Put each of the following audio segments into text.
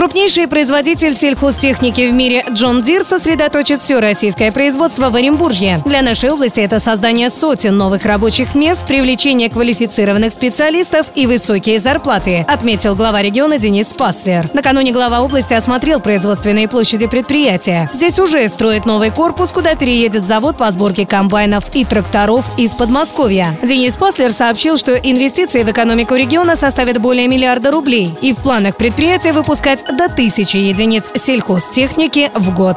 Крупнейший производитель сельхозтехники в мире John Deere сосредоточит все российское производство в Оренбурге. Для нашей области это создание сотен новых рабочих мест, привлечение квалифицированных специалистов и высокие зарплаты, отметил глава региона Денис Паслер. Накануне глава области осмотрел производственные площади предприятия. Здесь уже строят новый корпус, куда переедет завод по сборке комбайнов и тракторов из Подмосковья. Денис Паслер сообщил, что инвестиции в экономику региона составят более миллиарда рублей, и в планах предприятия выпускать до тысячи единиц сельхозтехники в год.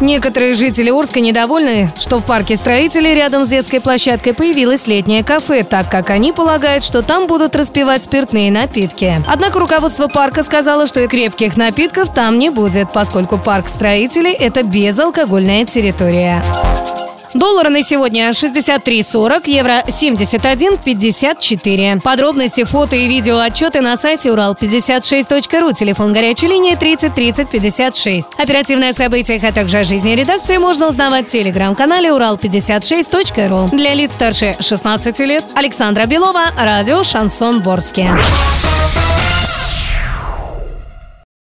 Некоторые жители Орска недовольны, что в парке строителей рядом с детской площадкой появилось летнее кафе, так как они полагают, что там будут распивать спиртные напитки. Однако руководство парка сказало, что и крепких напитков там не будет, поскольку парк строителей – это безалкогольная территория. Доллары на сегодня 63.40, евро 71.54. Подробности, фото и видео отчеты на сайте урал56.ру, телефон горячей линии 30 30 56. Оперативные о событиях, а также о жизни редакции можно узнавать в телеграм-канале урал56.ру. Для лиц старше 16 лет Александра Белова, радио «Шансон Ворске».